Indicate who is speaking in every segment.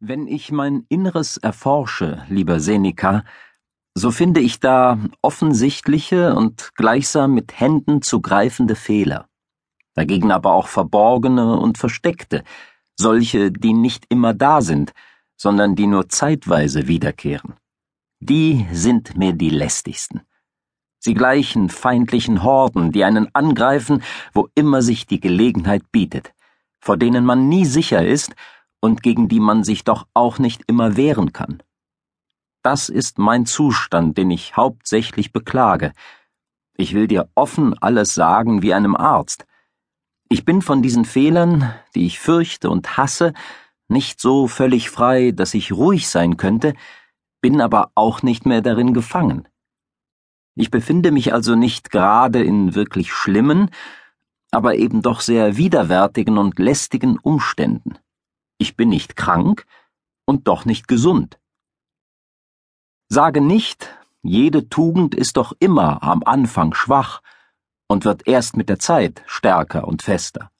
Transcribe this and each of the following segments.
Speaker 1: Wenn ich mein Inneres erforsche, lieber Seneca, so finde ich da offensichtliche und gleichsam mit Händen zu greifende Fehler, dagegen aber auch verborgene und versteckte, solche, die nicht immer da sind, sondern die nur zeitweise wiederkehren. Die sind mir die lästigsten. Sie gleichen feindlichen Horden, die einen angreifen, wo immer sich die Gelegenheit bietet, vor denen man nie sicher ist und gegen die man sich doch auch nicht immer wehren kann. Das ist mein Zustand, den ich hauptsächlich beklage. Ich will dir offen alles sagen wie einem Arzt. Ich bin von diesen Fehlern, die ich fürchte und hasse, nicht so völlig frei, dass ich ruhig sein könnte, bin aber auch nicht mehr darin gefangen. Ich befinde mich also nicht gerade in wirklich schlimmen, aber eben doch sehr widerwärtigen und lästigen Umständen. Ich bin nicht krank und doch nicht gesund. Sage nicht, jede Tugend ist doch immer am Anfang schwach und wird erst mit der Zeit stärker und fester.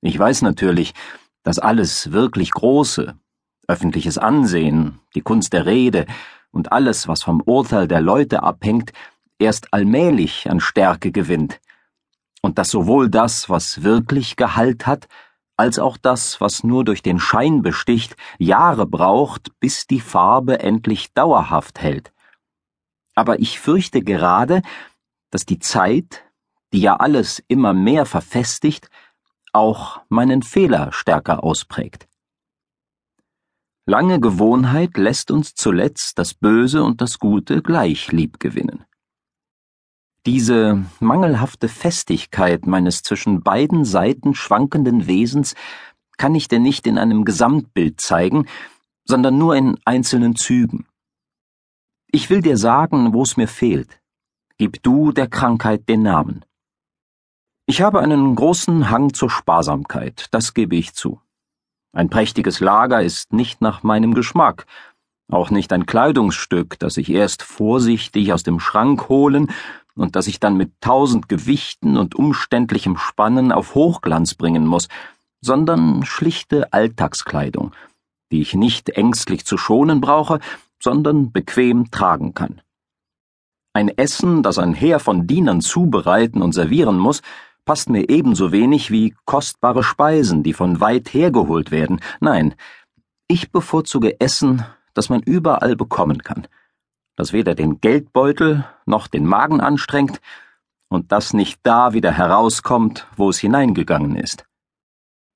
Speaker 1: Ich weiß natürlich, dass alles wirklich Große, öffentliches Ansehen, die Kunst der Rede und alles, was vom Urteil der Leute abhängt, erst allmählich an Stärke gewinnt, und dass sowohl das, was wirklich Gehalt hat, als auch das, was nur durch den Schein besticht, Jahre braucht, bis die Farbe endlich dauerhaft hält. Aber ich fürchte gerade, dass die Zeit, die ja alles immer mehr verfestigt, auch meinen Fehler stärker ausprägt. Lange Gewohnheit lässt uns zuletzt das Böse und das Gute gleich lieb gewinnen. Diese mangelhafte Festigkeit meines zwischen beiden Seiten schwankenden Wesens kann ich denn nicht in einem Gesamtbild zeigen, sondern nur in einzelnen Zügen. Ich will dir sagen, wo es mir fehlt. Gib du der Krankheit den Namen. Ich habe einen großen Hang zur Sparsamkeit, das gebe ich zu. Ein prächtiges Lager ist nicht nach meinem Geschmack, auch nicht ein Kleidungsstück, das ich erst vorsichtig aus dem Schrank holen und das ich dann mit tausend Gewichten und umständlichem Spannen auf Hochglanz bringen muss, sondern schlichte Alltagskleidung, die ich nicht ängstlich zu schonen brauche, sondern bequem tragen kann. Ein Essen, das ein Heer von Dienern zubereiten und servieren muss, passt mir ebenso wenig wie kostbare Speisen, die von weit hergeholt werden. Nein, ich bevorzuge Essen, das man überall bekommen kann, das weder den Geldbeutel noch den Magen anstrengt und das nicht da wieder herauskommt, wo es hineingegangen ist.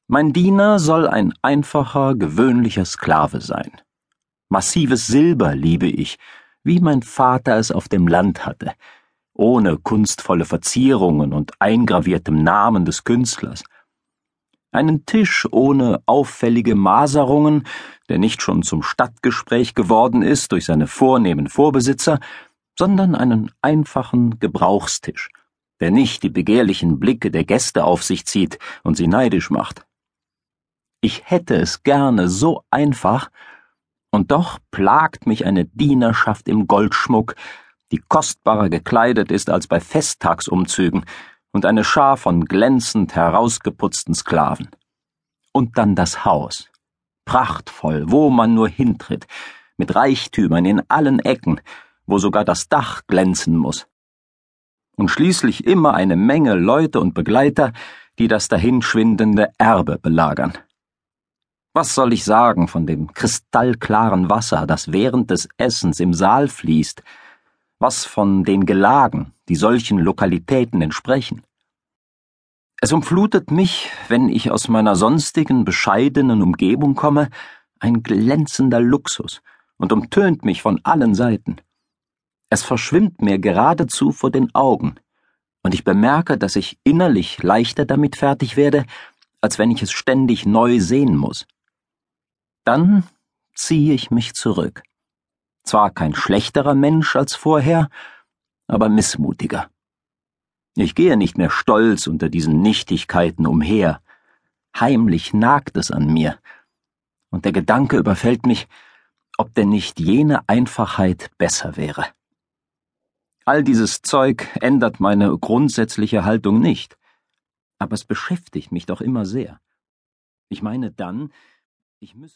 Speaker 1: Mein Diener soll ein einfacher, gewöhnlicher Sklave sein. Massives Silber liebe ich, wie mein Vater es auf dem Land hatte, ohne kunstvolle Verzierungen und eingraviertem Namen des Künstlers einen Tisch ohne auffällige Maserungen, der nicht schon zum Stadtgespräch geworden ist durch seine vornehmen Vorbesitzer, sondern einen einfachen Gebrauchstisch, der nicht die begehrlichen Blicke der Gäste auf sich zieht und sie neidisch macht. Ich hätte es gerne so einfach, und doch plagt mich eine Dienerschaft im Goldschmuck, die kostbarer gekleidet ist als bei Festtagsumzügen, und eine Schar von glänzend herausgeputzten Sklaven. Und dann das Haus. Prachtvoll, wo man nur hintritt, mit Reichtümern in allen Ecken, wo sogar das Dach glänzen muss. Und schließlich immer eine Menge Leute und Begleiter, die das dahinschwindende Erbe belagern. Was soll ich sagen von dem kristallklaren Wasser, das während des Essens im Saal fließt, was von den Gelagen, die solchen Lokalitäten entsprechen. Es umflutet mich, wenn ich aus meiner sonstigen bescheidenen Umgebung komme, ein glänzender Luxus und umtönt mich von allen Seiten. Es verschwimmt mir geradezu vor den Augen, und ich bemerke, dass ich innerlich leichter damit fertig werde, als wenn ich es ständig neu sehen muss. Dann ziehe ich mich zurück zwar kein schlechterer Mensch als vorher, aber missmutiger. Ich gehe nicht mehr stolz unter diesen Nichtigkeiten umher. Heimlich nagt es an mir. Und der Gedanke überfällt mich, ob denn nicht jene Einfachheit besser wäre. All dieses Zeug ändert meine grundsätzliche Haltung nicht. Aber es beschäftigt mich doch immer sehr. Ich meine dann, ich müsse